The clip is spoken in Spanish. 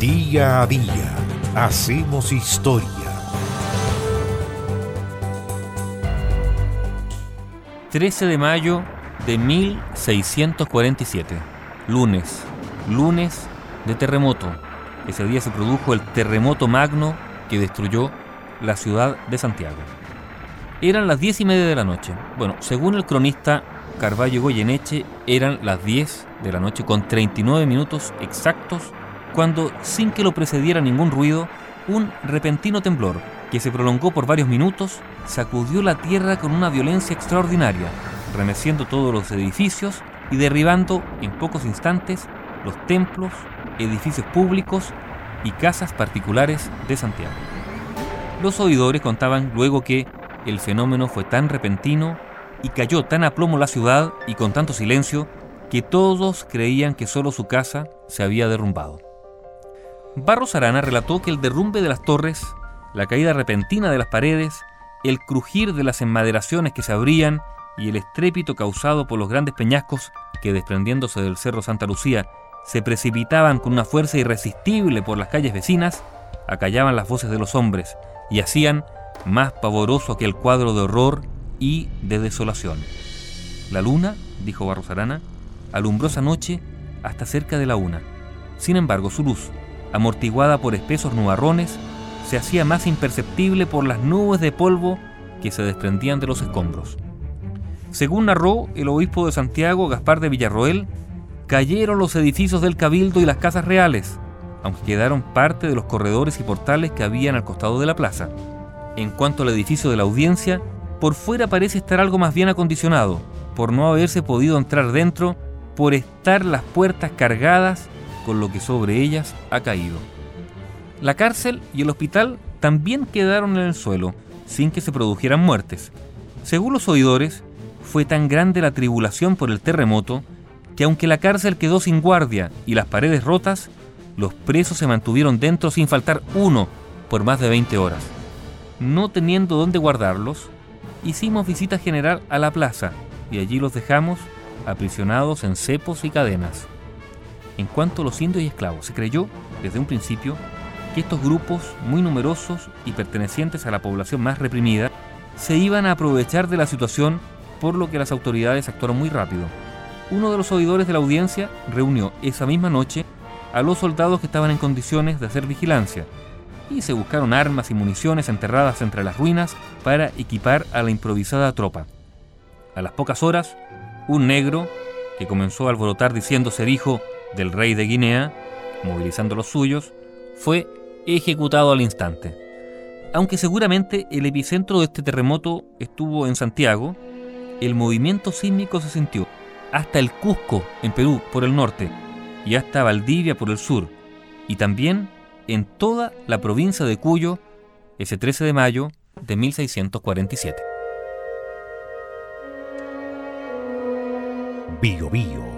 Día a día hacemos historia. ...13 de mayo de 1647... ...lunes... ...lunes de terremoto... ...ese día se produjo el terremoto magno... ...que destruyó la ciudad de Santiago... Eran las diez y media de la noche. Bueno, según el cronista Carballo Goyeneche, eran las 10 de la noche con 39 minutos exactos cuando, sin que lo precediera ningún ruido, un repentino temblor, que se prolongó por varios minutos, sacudió la tierra con una violencia extraordinaria, remeciendo todos los edificios y derribando en pocos instantes los templos, edificios públicos y casas particulares de Santiago. Los oidores contaban luego que el fenómeno fue tan repentino y cayó tan a plomo la ciudad y con tanto silencio que todos creían que solo su casa se había derrumbado. Barros Arana relató que el derrumbe de las torres, la caída repentina de las paredes, el crujir de las enmaderaciones que se abrían y el estrépito causado por los grandes peñascos que desprendiéndose del Cerro Santa Lucía se precipitaban con una fuerza irresistible por las calles vecinas, acallaban las voces de los hombres y hacían más pavoroso aquel cuadro de horror y de desolación. La luna, dijo Barros Arana, alumbró esa noche hasta cerca de la una. Sin embargo, su luz, amortiguada por espesos nubarrones, se hacía más imperceptible por las nubes de polvo que se desprendían de los escombros. Según narró el obispo de Santiago, Gaspar de Villarroel, cayeron los edificios del cabildo y las casas reales, aunque quedaron parte de los corredores y portales que habían al costado de la plaza. En cuanto al edificio de la audiencia, por fuera parece estar algo más bien acondicionado, por no haberse podido entrar dentro, por estar las puertas cargadas con lo que sobre ellas ha caído. La cárcel y el hospital también quedaron en el suelo, sin que se produjeran muertes. Según los oidores, fue tan grande la tribulación por el terremoto que aunque la cárcel quedó sin guardia y las paredes rotas, los presos se mantuvieron dentro sin faltar uno por más de 20 horas no teniendo dónde guardarlos, hicimos visita general a la plaza y allí los dejamos aprisionados en cepos y cadenas. En cuanto a los indios y esclavos, se creyó desde un principio que estos grupos, muy numerosos y pertenecientes a la población más reprimida, se iban a aprovechar de la situación por lo que las autoridades actuaron muy rápido. Uno de los oidores de la audiencia reunió esa misma noche a los soldados que estaban en condiciones de hacer vigilancia y se buscaron armas y municiones enterradas entre las ruinas para equipar a la improvisada tropa. A las pocas horas, un negro, que comenzó a alborotar diciendo ser hijo del rey de Guinea, movilizando los suyos, fue ejecutado al instante. Aunque seguramente el epicentro de este terremoto estuvo en Santiago, el movimiento sísmico se sintió hasta el Cusco, en Perú, por el norte, y hasta Valdivia, por el sur, y también en toda la provincia de Cuyo ese 13 de mayo de 1647. Bio Bio,